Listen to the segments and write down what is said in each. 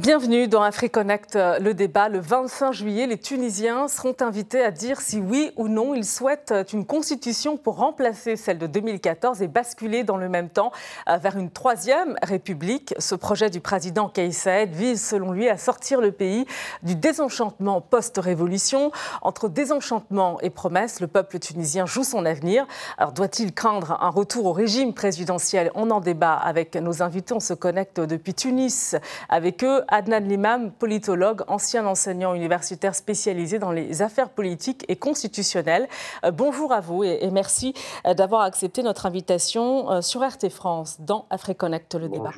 Bienvenue dans AfriConnect, euh, le débat. Le 25 juillet, les Tunisiens seront invités à dire si oui ou non ils souhaitent euh, une constitution pour remplacer celle de 2014 et basculer dans le même temps euh, vers une troisième république. Ce projet du président Kais Saed vise, selon lui, à sortir le pays du désenchantement post-révolution. Entre désenchantement et promesses, le peuple tunisien joue son avenir. Alors doit-il craindre un retour au régime présidentiel? On en débat avec nos invités. On se connecte depuis Tunis avec eux. Adnan Limam, politologue, ancien enseignant universitaire spécialisé dans les affaires politiques et constitutionnelles. Euh, bonjour à vous et, merci euh, d'avoir accepté notre invitation euh, sur RT France dans AfriConnect le débat.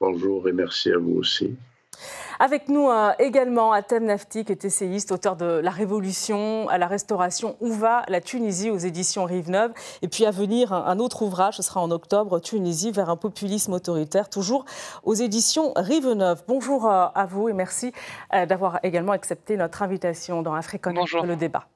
Bonjour et merci à vous aussi. Avec nous euh, également Atem Nafti, qui est essayiste, auteur de La Révolution à la Restauration, Où va la Tunisie aux éditions Rive-Neuve. Et puis à venir, un autre ouvrage, ce sera en octobre, Tunisie vers un populisme autoritaire, toujours aux éditions Rive-Neuve. Bonjour euh, à vous et merci euh, d'avoir également accepté notre invitation dans Africonnect, le débat.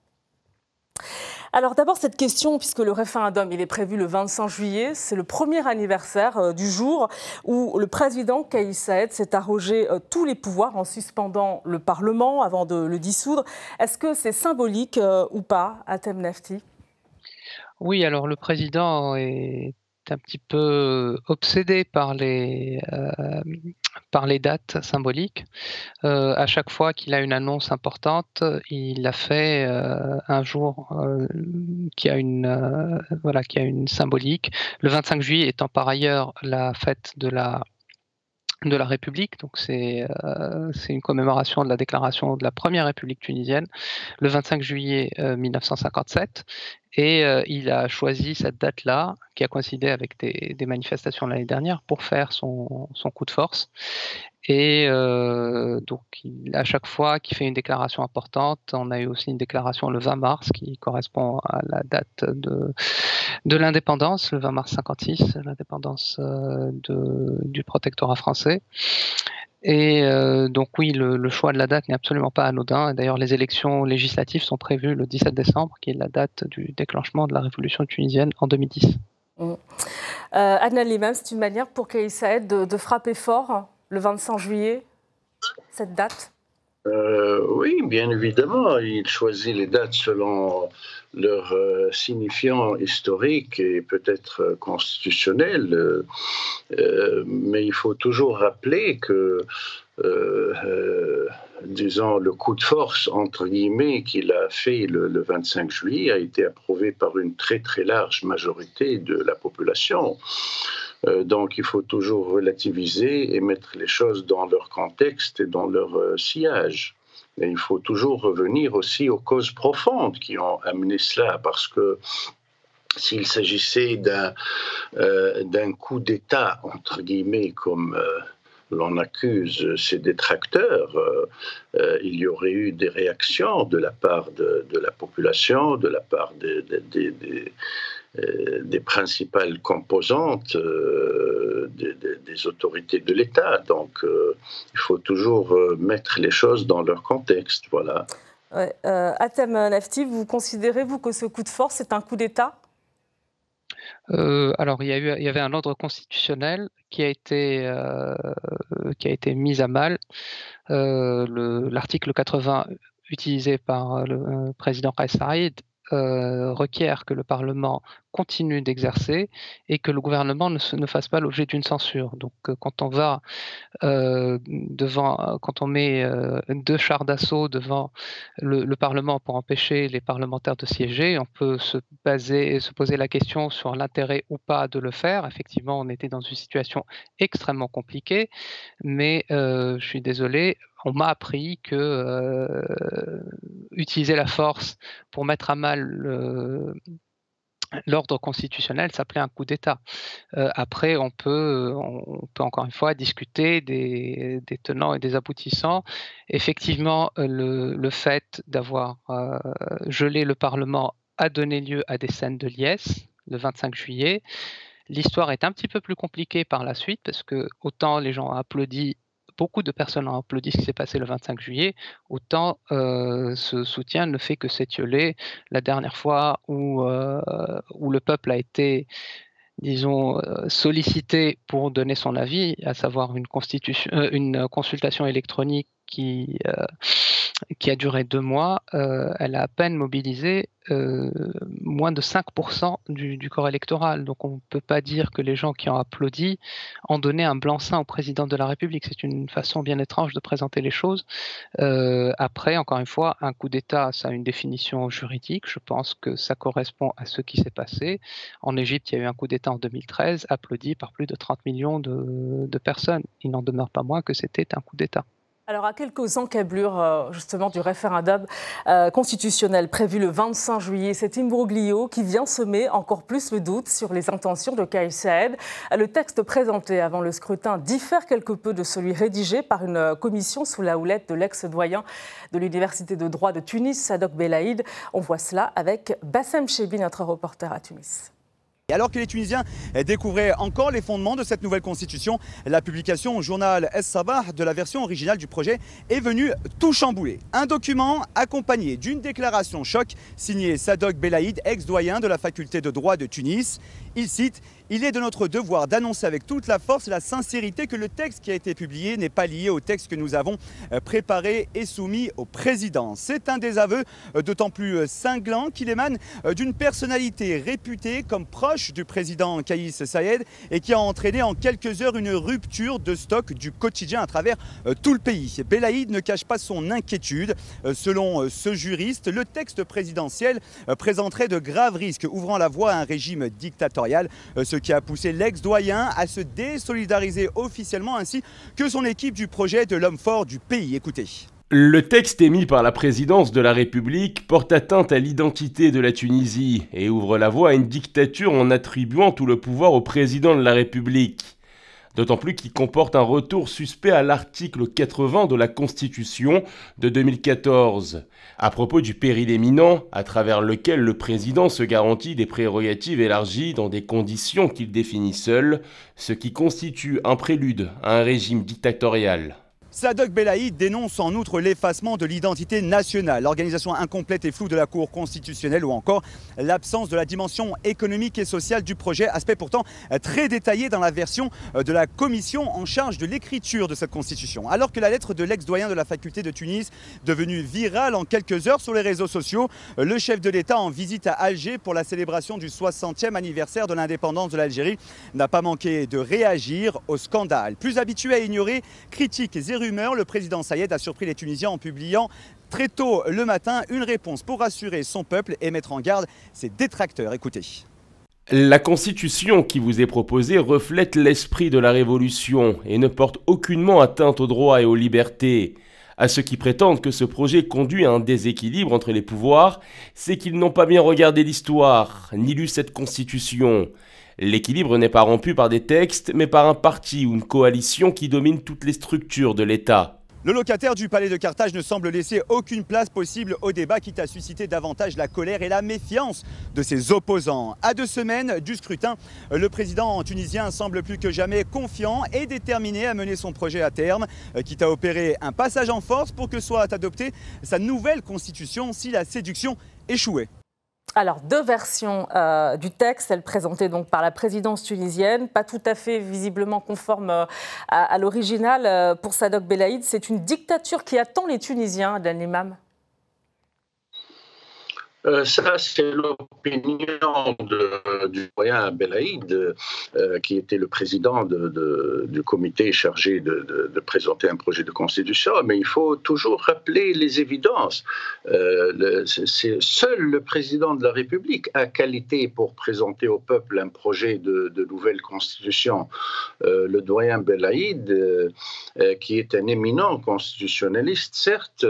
Alors d'abord cette question, puisque le référendum est prévu le 25 juillet, c'est le premier anniversaire euh, du jour où le président Kais Saed s'est arrogé euh, tous les pouvoirs en suspendant le Parlement avant de le dissoudre. Est-ce que c'est symbolique euh, ou pas, Atem Nefti? Oui, alors le président est un petit peu obsédé par les, par les dates symboliques. Euh, à chaque fois qu'il a une annonce importante, il a fait euh, un jour qui, a une, voilà, qui a une symbolique. Le 25 juillet étant par ailleurs la fête de la de la République, donc c'est une commémoration de la déclaration de la première République tunisienne, le 25 juillet 1957, et il a choisi cette date-là, qui a coïncidé avec des, manifestations l'année dernière, pour faire son, coup de force. Et donc, à chaque fois qu'il fait une déclaration importante, on a eu aussi une déclaration le 20 mars qui correspond à la date de, l'indépendance, le 20 mars 56, l'indépendance du protectorat français. Et euh, donc oui, le, choix de la date n'est absolument pas anodin. D'ailleurs, les élections législatives sont prévues le 17 décembre, qui est la date du déclenchement de la révolution tunisienne en 2010. Mmh. Euh, Adnan Limam, c'est une manière pour Kais Saed de, frapper fort le 25 juillet, cette date? Euh, Oui, bien évidemment. Il choisit les dates selon leur euh, signifiant historique et peut-être euh, constitutionnel, euh, mais il faut toujours rappeler que, disons, le coup de force, entre guillemets, qu'il a fait le, 25 juillet a été approuvé par une très très large majorité de la population. Donc il faut toujours relativiser et mettre les choses dans leur contexte et dans leur sillage. Et il faut toujours revenir aussi aux causes profondes qui ont amené cela, parce que s'il s'agissait d'un euh, coup d'État, entre guillemets, comme euh, l'on accuse ses détracteurs, euh, il y aurait eu des réactions de la part de, la population, de la part des principales composantes des, autorités de l'État. Donc, euh, il faut toujours euh, mettre les choses dans leur contexte. Voilà. Ouais, euh, Atem Nafti, vous considérez, vous, que ce coup de force est un coup d'État? Alors, il y, a eu, il y avait un ordre constitutionnel qui a été, qui a été mis à mal. L'article 80 utilisé par le président Kais Saïd euh, requiert que le Parlement continue d'exercer et que le gouvernement ne, ne fasse pas l'objet d'une censure. Donc, euh, quand on va euh, devant, quand on met deux chars d'assaut devant le, Parlement pour empêcher les parlementaires de siéger, on peut se baser, se poser la question sur l'intérêt ou pas de le faire. Effectivement, on était dans une situation extrêmement compliquée, mais je suis désolé, on m'a appris que euh, utiliser la force pour mettre à mal l'ordre constitutionnel s'appelait un coup d'État. Euh, après, on peut, on peut encore une fois discuter des, tenants et des aboutissants. Effectivement, le, fait d'avoir euh, gelé le Parlement a donné lieu à des scènes de liesse le 25 juillet. L'histoire est un petit peu plus compliquée par la suite parce que autant les gens ont applaudi beaucoup de personnes ont applaudi ce qui s'est passé le 25 juillet, autant euh, ce soutien ne fait que s'étioler. La dernière fois où, euh, où le peuple a été disons, sollicité pour donner son avis, à savoir une, constitution, une consultation électronique qui, qui a duré deux mois, elle a à peine mobilisé euh, moins de 5% du, corps électoral. Donc on ne peut pas dire que les gens qui ont applaudi ont donné un blanc-seing au président de la République. C'est une façon bien étrange de présenter les choses. Euh, après, encore une fois, un coup d'État, ça a une définition juridique. Je pense que ça correspond à ce qui s'est passé. En Égypte, il y a eu un coup d'État en 2013, applaudi par plus de 30 millions de personnes. Il n'en demeure pas moins que c'était un coup d'État. Alors, à quelques encablures euh, justement du référendum euh, constitutionnel prévu le 25 juillet, cet imbroglio qui vient semer encore plus le doute sur les intentions de Kais Saed. Le texte présenté avant le scrutin diffère quelque peu de celui rédigé par une commission sous la houlette de l'ex-doyen de l'Université de droit de Tunis, Sadok Belaïd. On voit cela avec Bassem Chebi, notre reporter à Tunis. Alors que les Tunisiens découvraient encore les fondements de cette nouvelle constitution, la publication au journal Es Sabah de la version originale du projet est venue tout chambouler. Un document accompagné d'une déclaration choc signée Sadok Belaïd, ex-doyen de la faculté de droit de Tunis. Il cite il est de notre devoir d'annoncer avec toute la force et la sincérité que le texte qui a été publié n'est pas lié au texte que nous avons euh, préparé et soumis au président. C'est un désaveu euh, d'autant plus euh, cinglant qu'il émane d'une personnalité réputée comme proche du président Kaïs Saïed et qui a entraîné en quelques heures une rupture de stock du quotidien à travers tout le pays. Belaïd ne cache pas son inquiétude. Selon ce juriste, le texte présidentiel présenterait de graves risques ouvrant la voie à un régime dictatorial, qui a poussé l'ex-doyen à se désolidariser officiellement ainsi que son équipe du projet de l'homme fort du pays. Écoutez. Le texte émis par la présidence de la République porte atteinte à l'identité de la Tunisie et ouvre la voie à une dictature en attribuant tout le pouvoir au président de la République d'autant plus qu'il comporte un retour suspect à l'article 80 de la Constitution de 2014, à propos du péril éminent, à travers lequel le président se garantit des prérogatives élargies dans des conditions qu'il définit seul, ce qui constitue un prélude à un régime dictatorial. Sadok Belaïd dénonce en outre l'effacement de l'identité nationale, l'organisation incomplète et floue de la Cour constitutionnelle ou encore l'absence de la dimension économique et sociale du projet, aspect pourtant très détaillé dans la version de la commission en charge de l'écriture de cette constitution. Alors que la lettre de l'ex-doyen de la faculté de Tunis, devenue virale en quelques heures sur les réseaux sociaux, le chef de l'État en visite à Alger pour la célébration du 60e anniversaire de l'indépendance de l'Algérie n'a pas manqué de réagir au scandale. Plus habitué à ignorer critiques et le président Sayed a surpris les Tunisiens en publiant très tôt le matin une réponse pour rassurer son peuple et mettre en garde ses détracteurs. Écoutez. La constitution qui vous est proposée reflète l'esprit de la révolution et ne porte aucunement atteinte aux droits et aux libertés. À ceux qui prétendent que ce projet conduit à un déséquilibre entre les pouvoirs, c'est qu'ils n'ont pas bien regardé l'histoire, ni lu cette constitution. L'équilibre n'est pas rompu par des textes, mais par un parti ou une coalition qui domine toutes les structures de l'État. Le locataire du palais de Carthage ne semble laisser aucune place possible au débat, quitte à susciter davantage la colère et la méfiance de ses opposants. À deux semaines du scrutin, le président tunisien semble plus que jamais confiant et déterminé à mener son projet à terme, quitte à opérer un passage en force pour que soit adoptée sa nouvelle constitution si la séduction échouait. Alors, deux versions euh, du texte, celle présentée donc par la présidence tunisienne, pas tout à fait visiblement conforme euh, à, l'original euh, pour Sadok Belaïd. C'est une dictature qui attend les Tunisiens, Dan Limam. Euh, ça, c'est l'opinion du doyen Belaïd, euh, qui était le président du comité chargé de, présenter un projet de constitution. Mais il faut toujours rappeler les évidences. Euh, seul le président de la République a qualité pour présenter au peuple un projet de, nouvelle constitution. le doyen Belaïd, qui est un éminent constitutionnaliste, certes,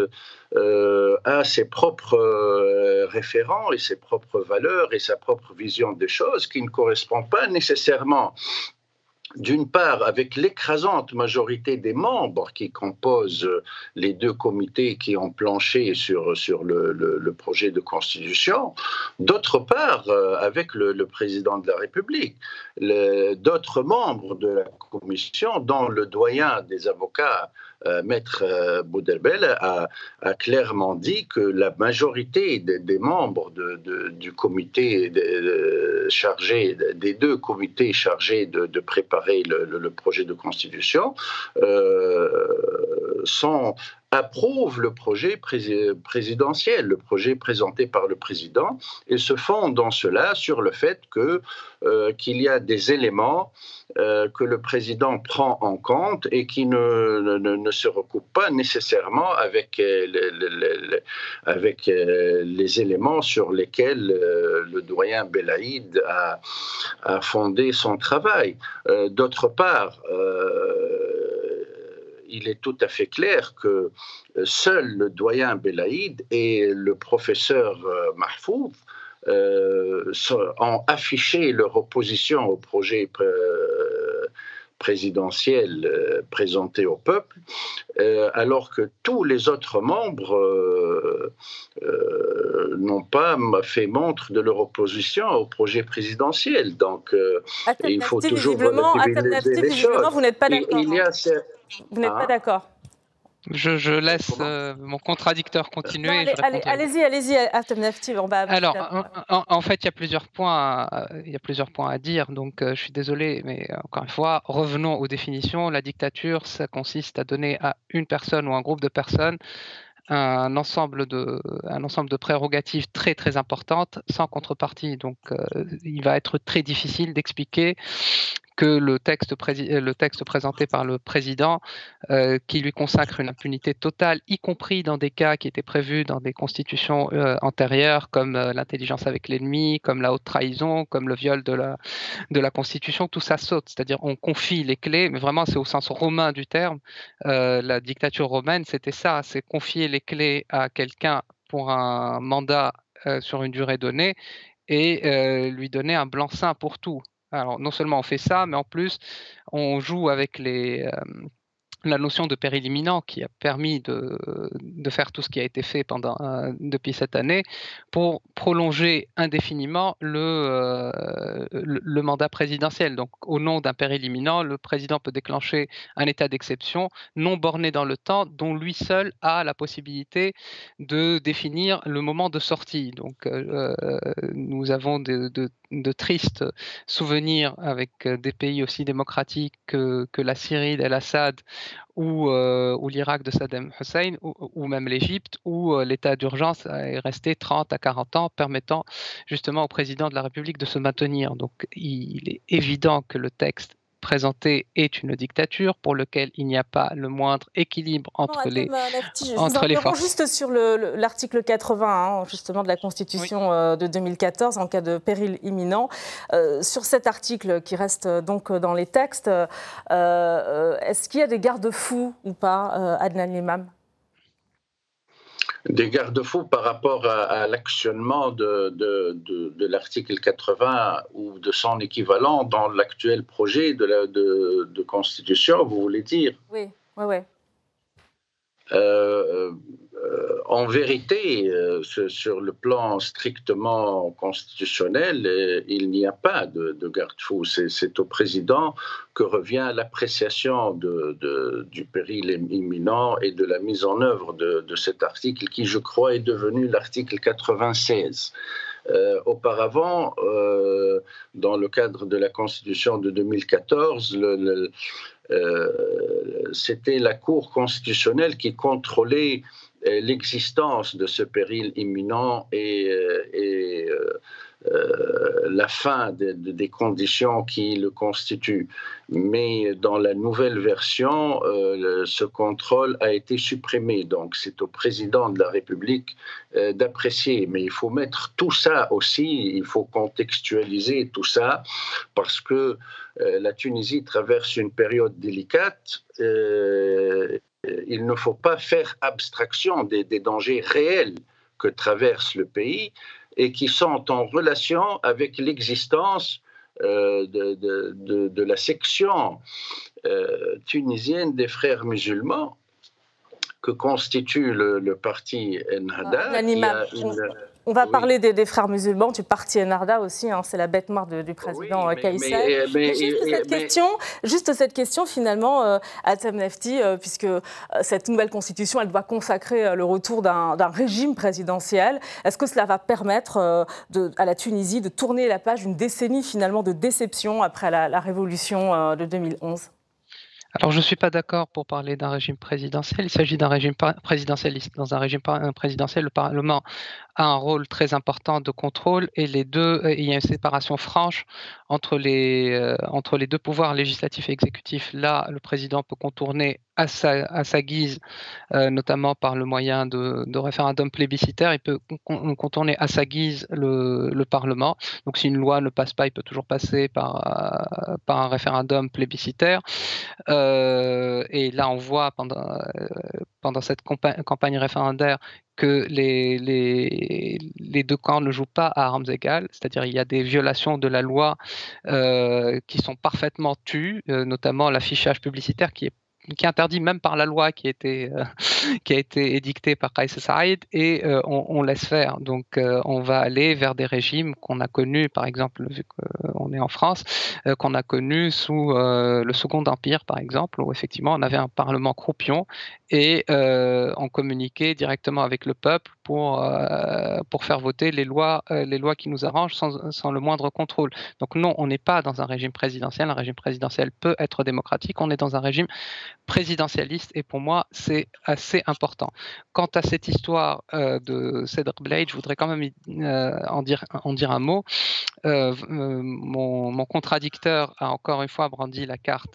euh, a ses propres euh, référents et ses propres valeurs et sa propre vision des choses qui ne correspond pas nécessairement d'une part, avec l'écrasante majorité des membres qui composent les deux comités qui ont planché sur, sur le, projet de constitution, d'autre part, euh, avec le, président de la République, d'autres membres de la commission, dont le doyen des avocats, euh, Maître euh, Boudelbel, a, clairement dit que la majorité des, membres chargés, des deux comités chargés de, préparer le, projet de constitution, sont le projet présidentiel, le projet présenté par le président, et se fondent dans cela sur le fait euh, qu'il y a des éléments euh, que le président prend en compte et qui ne, ne, se recoupent pas nécessairement avec, euh, les, avec les éléments sur lesquels le doyen Belaïd a, a, fondé son travail. D'autre part, il est tout à fait clair que euh, seul le doyen Belaïd et le professeur euh, Mahfouz euh, ont affiché leur opposition au projet présidentiel présenté au peuple, alors que tous les autres membres n'ont pas fait montre de leur opposition au projet présidentiel. Donc, il faut toujours les choses. Vous n'êtes pas d'accord. Vous n'êtes pas hein d'accord je, laisse euh, mon contradicteur continuer. Allez-y, allez-y, allez on va. Alors, en, fait, il y a plusieurs points, à, il y a plusieurs points à dire. Donc, euh, je suis désolé, mais euh, encore une fois, revenons aux définitions. La dictature, ça consiste à donner à une personne ou un groupe de personnes un ensemble de, un ensemble de prérogatives très très importantes sans contrepartie. Donc, il va être très difficile d'expliquer que le texte, le texte présenté par le président, euh, qui lui consacre une impunité totale, y compris dans des cas qui étaient prévus dans des constitutions euh, antérieures, comme euh, l'intelligence avec l'ennemi, comme la haute trahison, comme le viol de la, de la Constitution, tout ça saute. C'est-à-dire on confie les clés, mais vraiment c'est au sens romain du terme. la dictature romaine, c'était ça, c'est confier les clés à quelqu'un pour un mandat sur une durée donnée et lui donner un blanc-seing pour tout. Alors, non seulement on fait ça, mais en plus, on joue avec les, euh, la notion de péril imminent qui a permis de, faire tout ce qui a été fait pendant, euh, depuis cette année pour prolonger indéfiniment le, euh, le, mandat présidentiel. Donc, au nom d'un péril imminent, le président peut déclencher un état d'exception non borné dans le temps, dont lui seul a la possibilité de définir le moment de sortie. Donc, nous avons de, de, de, tristes souvenirs avec des pays aussi démocratiques que, la Syrie d'El-Assad euh, ou, l'Irak de Saddam Hussein, ou, même l'Égypte, où euh, l'état d'urgence est resté 30 à 40 ans, permettant justement au président de la République de se maintenir. Donc il est évident que le texte présenté est une dictature pour lequel il n'y a pas le moindre équilibre entre les, je entre les forces. Juste sur l'article 80, hein, justement de la Constitution euh, de 2014, en cas de péril imminent. Euh, sur cet article qui reste euh, donc dans les textes, est-ce qu'il y a des garde-fous ou pas, Adnan Limam? Des garde-fous par rapport à, l'actionnement de, de, l'article 80 ou de son équivalent dans l'actuel projet de, de, constitution, vous voulez dire? Oui, oui, oui. Euh, euh, en vérité, euh, sur le plan strictement constitutionnel, il n'y a pas de, garde-fou. C'est au président que revient l'appréciation du péril imminent et de la mise en œuvre de, cet article qui, je crois, est devenu l'article 96. Auparavant, dans le cadre de la Constitution de 2014, le, euh, c'était la Cour constitutionnelle qui contrôlait euh, l'existence de ce péril imminent et, euh, la fin des conditions qui le constituent. Mais dans la nouvelle version, ce contrôle a été supprimé. Donc c'est au président de la République d'apprécier. Mais il faut mettre tout ça aussi, il faut contextualiser tout ça, parce que euh, la Tunisie traverse une période délicate. Euh, il ne faut pas faire abstraction des, dangers réels que traverse le pays et qui sont en relation avec l'existence euh, de, la section tunisienne des frères musulmans que constitue le, parti Ennahda. On va parler des, frères musulmans, du parti Enarda aussi, hein, c'est la bête noire du président oui, juste, cette question, juste cette question finalement euh, à Nefti, euh, puisque euh, cette nouvelle constitution, elle doit consacrer le retour d'un régime présidentiel. Est-ce que cela va permettre à la Tunisie de tourner la page d'une décennie finalement de déception après la révolution de 2011 alors, je ne suis pas d'accord pour parler d'un régime présidentiel. Il s'agit d'un régime présidentialiste. Dans un régime présidentiel, le Parlement a un rôle très important de contrôle et deux, il y a une séparation franche entre les, euh, entre les deux pouvoirs législatifs et exécutifs. Là, le président peut contourner à sa, guise, euh, notamment par le moyen de, de, référendum plébiscitaire, il peut contourner à sa guise le, le, Parlement. Donc si une loi ne passe pas, il peut toujours passer par, euh, un référendum plébiscitaire. et là, on voit pendant, cette campagne référendaire que les, deux camps ne jouent pas à armes égales, c'est-à-dire il y a des violations de la loi euh, qui sont parfaitement tues, euh, notamment l'affichage publicitaire qui est qui est interdit même par la loi qui a été, euh, qui a été édictée par Kais Saïd, et euh, on, laisse faire. Donc euh, on va aller vers des régimes qu'on a connus, par exemple, vu qu'on est en France, qu'on a connus sous le Second Empire, par exemple, où effectivement on avait un parlement croupion et on communiquait directement avec le peuple pour, pour faire voter les lois, les lois qui nous arrangent sans, sans le moindre contrôle. Donc non, on n'est pas dans un régime présidentiel. Un régime présidentiel peut être démocratique. On est dans un régime présidentialiste et pour moi c'est assez important. Quant à cette histoire euh, de Cedric Blade, je voudrais quand même euh, en, dire, un mot. Euh, mon, mon, contradicteur a encore une fois brandi la carte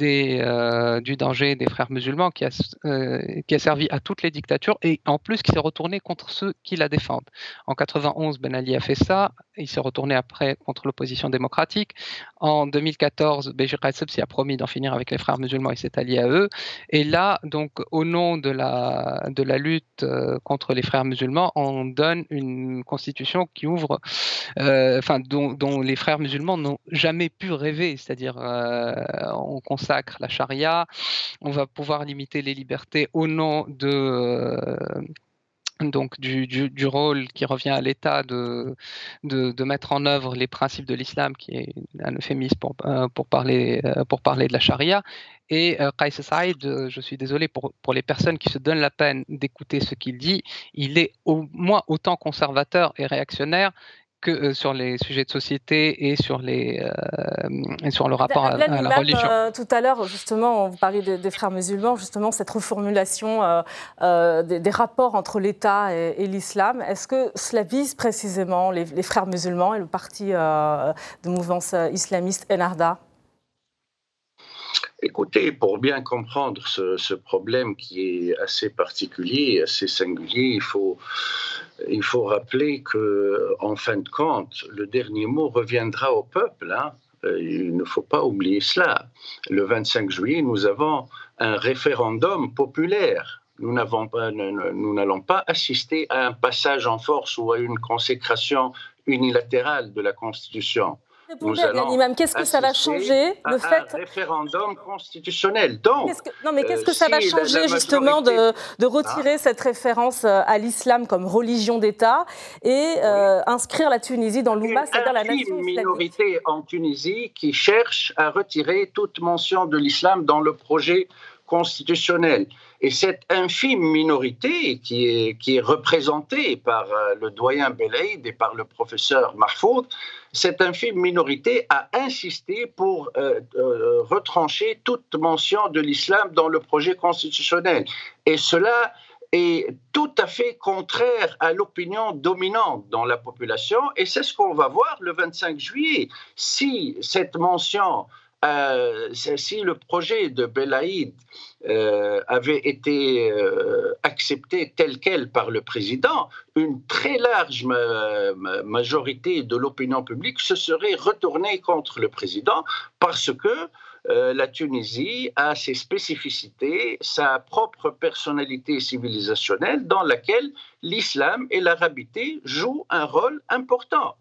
euh, du danger des frères musulmans qui a, euh, qui a servi à toutes les dictatures et en plus qui s'est retourné contre ceux qui la défendent. En 91, Ben Ali a fait ça, il s'est retourné après contre l'opposition démocratique. En 2014, Béjir s'y a promis d'en finir avec les frères musulmans et s'est allié à eux. Et là, donc, au nom de la, de la lutte euh, contre les frères musulmans, on donne une constitution qui ouvre, enfin, dont, dont, les frères musulmans n'ont jamais pu rêver, c'est-à-dire on consacre la charia, on va pouvoir limiter les libertés au nom de euh, donc du, rôle qui revient à l'État de, de, mettre en œuvre les principes de l'islam, qui est un euphémisme pour, euh, pour, parler, euh, pour parler de la charia. Et Qais Saïd, je suis désolé pour, pour les personnes qui se donnent la peine d'écouter ce qu'il dit, il est au moins autant conservateur et réactionnaire que euh, sur les sujets de société et sur, les, euh, sur le rapport à, la religion. Euh, tout à l'heure, justement, vous parliez des, frères musulmans, justement, cette reformulation des, rapports entre l'État et, l'islam. Est-ce que cela vise précisément les, frères musulmans et le parti de mouvance islamiste Enarda Écoutez, pour bien comprendre ce, problème qui est assez particulier, assez singulier, il faut il faut rappeler que, en fin de compte, le dernier mot reviendra au peuple. Hein. Euh, il ne faut pas oublier cela. Le 25 juillet, nous avons un référendum populaire. Nous n'allons pas assister à un passage en force ou à une consécration unilatérale de la Constitution allons qu'est-ce que ça va changer le fait un référendum constitutionnel. Donc, non, mais qu'est-ce que ça va euh, changer justement de, de, retirer ah. cette référence euh, à l'islam comme religion d'État et euh, inscrire la Tunisie dans l'Ouma, c'est-à-dire la nation Une minorité en Tunisie qui cherche à retirer toute mention de l'islam dans le projet constitutionnel. Et cette infime minorité qui est, qui est représentée par euh, le doyen Belaïd et par le professeur Mahfoud, cette infime minorité a insisté pour euh, euh, retrancher toute mention de l'islam dans le projet constitutionnel. Et cela est tout à fait contraire à l'opinion dominante dans la population. Et c'est ce qu'on va voir le 25 juillet. Si cette mention euh, si le projet de Belaïd euh, avait été euh, accepté tel quel par le président, une très large majorité de l'opinion publique se serait retournée contre le président parce que la Tunisie a ses spécificités, sa propre personnalité civilisationnelle dans laquelle l'islam et l'arabité jouent un rôle important.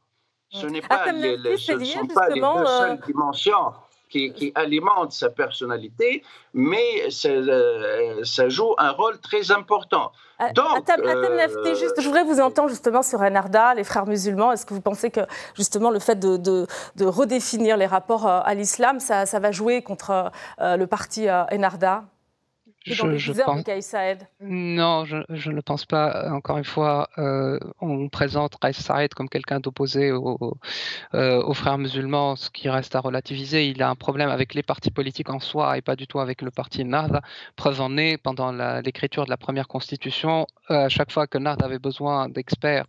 Ce, n'est pas, les, ce ne sont pas les deux seules dimensions qui, alimente sa personnalité, mais ça, joue un rôle très important. Donc, juste, je voudrais vous entendre justement sur Enarda, les frères musulmans. Est-ce que vous pensez que justement le fait de, redéfinir les rapports à l'islam, ça, va jouer contre le parti Enarda je, pense... Non, je, je, ne pense pas. Encore une fois, euh, on présente Kais Saed comme quelqu'un d'opposé aux euh, frères musulmans, ce qui reste à relativiser. Il a un problème avec les partis politiques en soi et pas du tout avec le parti Nahda. Preuve en est, pendant l'écriture de la première constitution, euh, à chaque fois que Nahda avait besoin d'experts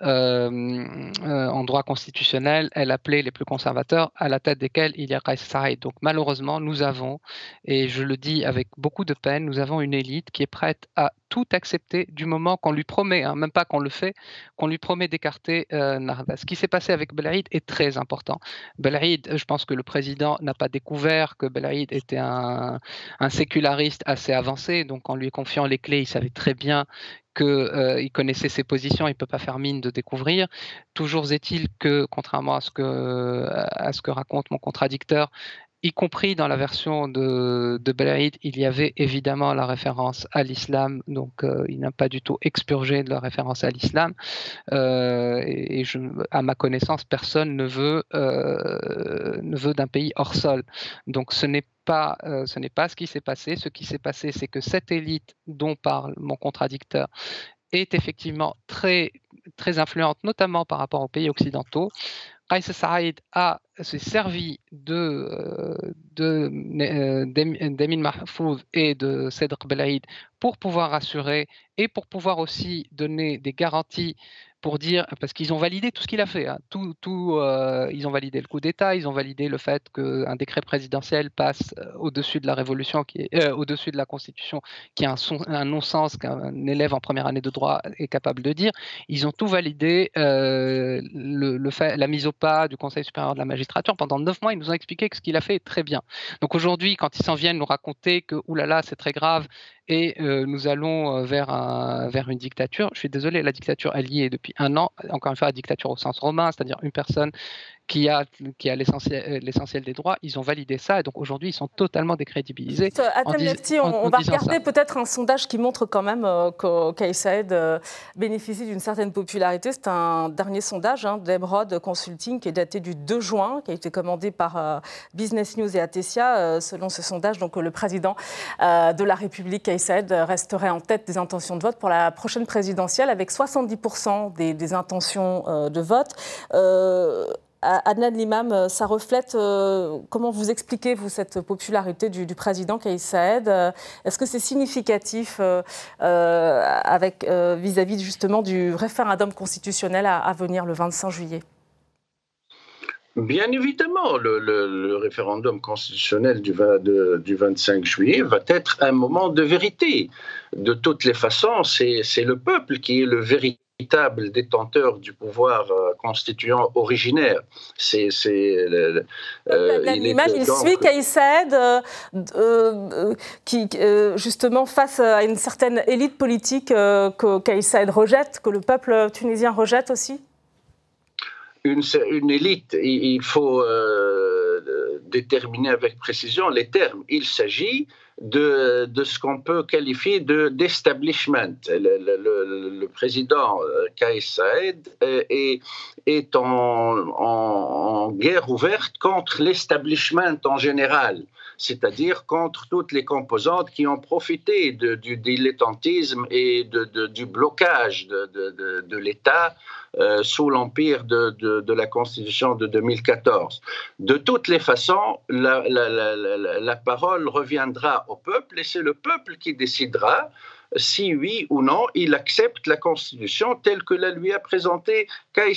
en droit constitutionnel, elle appelait les plus conservateurs, à la tête desquels il y a Kais Saed. Donc malheureusement, nous avons, et je le dis avec beaucoup de peine, nous avons une élite qui est prête à tout accepter du moment qu'on lui promet, hein, même pas qu'on le fait, qu'on lui promet d'écarter euh, Narda. Ce qui s'est passé avec Belaïd est très important. Belaïd, je pense que le président n'a pas découvert que Belaïd était un, séculariste assez avancé, donc en lui confiant les clés, il savait très bien qu'il euh, connaissait ses positions, il ne peut pas faire mine de découvrir. Toujours est-il que, contrairement à ce que, à ce que raconte mon contradicteur, y compris dans la version de, de il y avait évidemment la référence à l'islam, donc euh, il n'a pas du tout expurgé de la référence à l'islam. Euh, et, à ma connaissance, personne ne veut, euh, ne veut d'un pays hors sol. Donc ce n'est pas, ce n'est pas ce qui s'est passé. Ce qui s'est passé, c'est que cette élite dont parle mon contradicteur est effectivement très, très influente, notamment par rapport aux pays occidentaux. Qais Saïd a s'est servi de, euh, de, euh, Mahfouz et de Cédric Belaïd pour pouvoir assurer et pour pouvoir aussi donner des garanties pour dire, parce qu'ils ont validé tout ce qu'il a fait. Hein. Tout, tout, euh, ils ont validé le coup d'État, ils ont validé le fait qu'un décret présidentiel passe euh, au-dessus de la révolution, qui est euh, au-dessus de la Constitution, qui est un, non-sens qu'un élève en première année de droit est capable de dire. Ils ont tout validé, le fait, la mise au pas du Conseil supérieur de la magistrature. Pendant neuf mois, ils nous ont expliqué que ce qu'il a fait est très bien. Donc aujourd'hui, quand ils s'en viennent nous raconter que, oulala, c'est très grave, et nous allons vers, un, vers une dictature. Je suis désolé, la dictature alliée depuis un an, encore une fois, la dictature au sens romain, c'est-à-dire une personne qui a, qui a euh, l'essentiel des droits, ils ont validé ça et donc aujourd'hui ils sont totalement décrédibilisés. on, va regarder peut-être un sondage qui montre quand même euh, que Saed euh, bénéficie d'une certaine popularité. C'est un dernier sondage hein, d'Ebrod Consulting qui est daté du 2 juin, qui a été commandé par Business News et Atesia. selon ce sondage, donc, le président de la République, Kais Saed, resterait en tête des intentions de vote pour la prochaine présidentielle avec 70% des, des, intentions de vote. Adnan Limam, euh, ça reflète euh, comment vous expliquez, vous, cette popularité du, président Kais Saed euh, Est-ce que c'est significatif vis-à-vis justement du référendum constitutionnel à, venir le 25 juillet? Bien évidemment, le, référendum constitutionnel du, du, 25 juillet va être un moment de vérité. De toutes les façons, c'est le peuple qui est le véritable véritable détenteur du pouvoir euh, constituant originaire. C'est, euh, L'image, il, suit Kaïsaed, euh, euh, qui, justement, face à une certaine élite politique que Kaïsaed rejette, que le peuple tunisien rejette aussi? Une, une élite, il faut déterminer avec précision les termes. Il s'agit de, de ce qu'on peut qualifier de d'establishment. Le, président euh, Kais Saed euh, est, est en, en, guerre ouverte contre l'establishment en général c'est-à-dire contre toutes les composantes qui ont profité du dilettantisme et du blocage de, l'État euh, sous l'empire de, la Constitution de 2014. De toutes les façons, la parole reviendra au peuple et c'est le peuple qui décidera si oui ou non il accepte la Constitution telle que la lui a présentée Kais.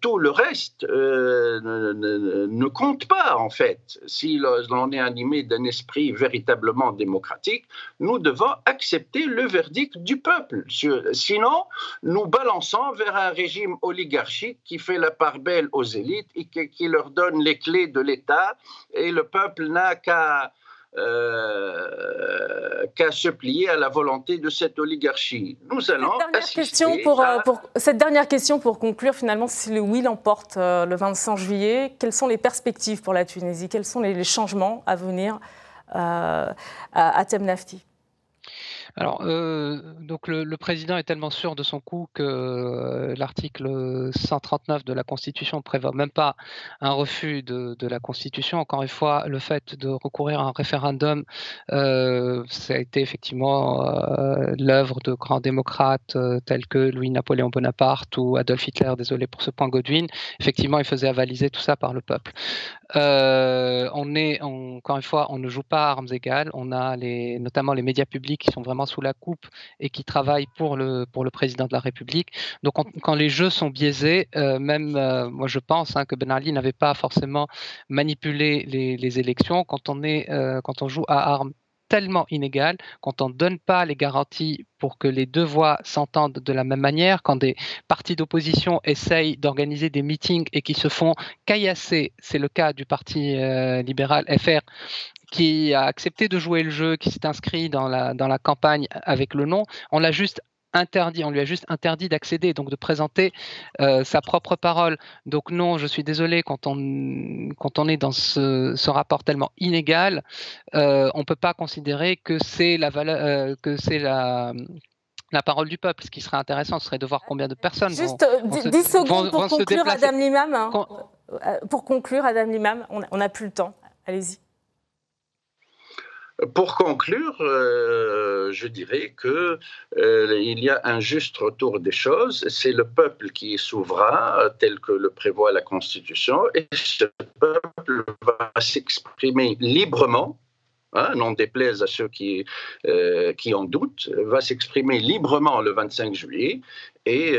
Tout le reste euh, ne, compte pas, en fait. Si l'on est animé d'un esprit véritablement démocratique, nous devons accepter le verdict du peuple. Sinon, nous balançons vers un régime oligarchique qui fait la part belle aux élites et qui leur donne les clés de l'État et le peuple n'a qu'à euh, qu'à se plier à la volonté de cette oligarchie. Nous allons cette dernière, question pour, pour, cette dernière question pour conclure, finalement, si le oui l'emporte le 25 juillet, quelles sont les perspectives pour la Tunisie? Quels sont les, changements à venir à, à Temnafti? Alors, euh, donc le, président est tellement sûr de son coup que euh, l'article 139 de la Constitution ne prévoit même pas un refus de, la Constitution. Encore une fois, le fait de recourir à un référendum, euh, ça a été effectivement l'œuvre de grands démocrates tels que Louis-Napoléon Bonaparte ou Adolf Hitler, désolé pour ce point Godwin. Effectivement, il faisait avaliser tout ça par le peuple. on est, encore une fois, on ne joue pas à armes égales. On a les, notamment les médias publics qui sont vraiment sous la coupe et qui travaille pour le, président de la République. Donc quand les jeux sont biaisés, euh, même euh, moi je pense hein, que Ben Ali n'avait pas forcément manipulé les, élections euh, quand on joue à armes tellement inégales, quand on ne donne pas les garanties pour que les deux voix s'entendent de la même manière, quand des partis d'opposition essayent d'organiser des meetings et qui se font caillasser, c'est le cas du Parti libéral FR, qui a accepté de jouer le jeu, qui s'est inscrit dans la, dans la campagne avec le nom, on l'a juste interdit, on lui a juste interdit d'accéder, donc de présenter euh, sa propre parole. Donc non, je suis désolé, quand on, quand on est dans ce, rapport tellement inégal, euh, on ne peut pas considérer que c'est la valeur, euh, que c'est la la parole du peuple. Ce qui serait intéressant, ce serait de voir combien de personnes Juste 10 secondes pour conclure, Adam Limam. Hein. Pour conclure, Adam Limam, on n'a plus le temps. Allez-y. Pour conclure, euh, je dirais que euh, il y a un juste retour des choses. C'est le peuple qui est souverain, tel que le prévoit la Constitution, et ce peuple va s'exprimer librement. Hein, non déplaise à ceux qui, euh, qui en doutent, va s'exprimer librement le 25 juillet et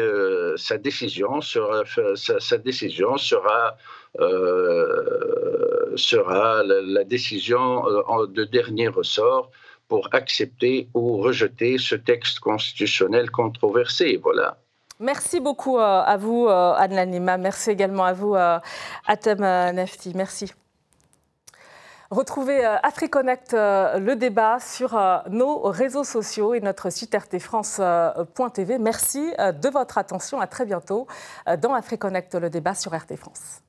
sa décision sera, sa, décision sera euh, sera la, décision euh, de dernier ressort pour accepter ou rejeter ce texte constitutionnel controversé. Voilà. Merci beaucoup euh, à vous, Adnan Lima. Merci également à vous, Atem Nafti. Merci. Retrouvez AfriConnect, le débat sur nos réseaux sociaux et notre site rtfrance.tv. Merci de votre attention. À très bientôt dans AfriConnect, le débat sur RT France.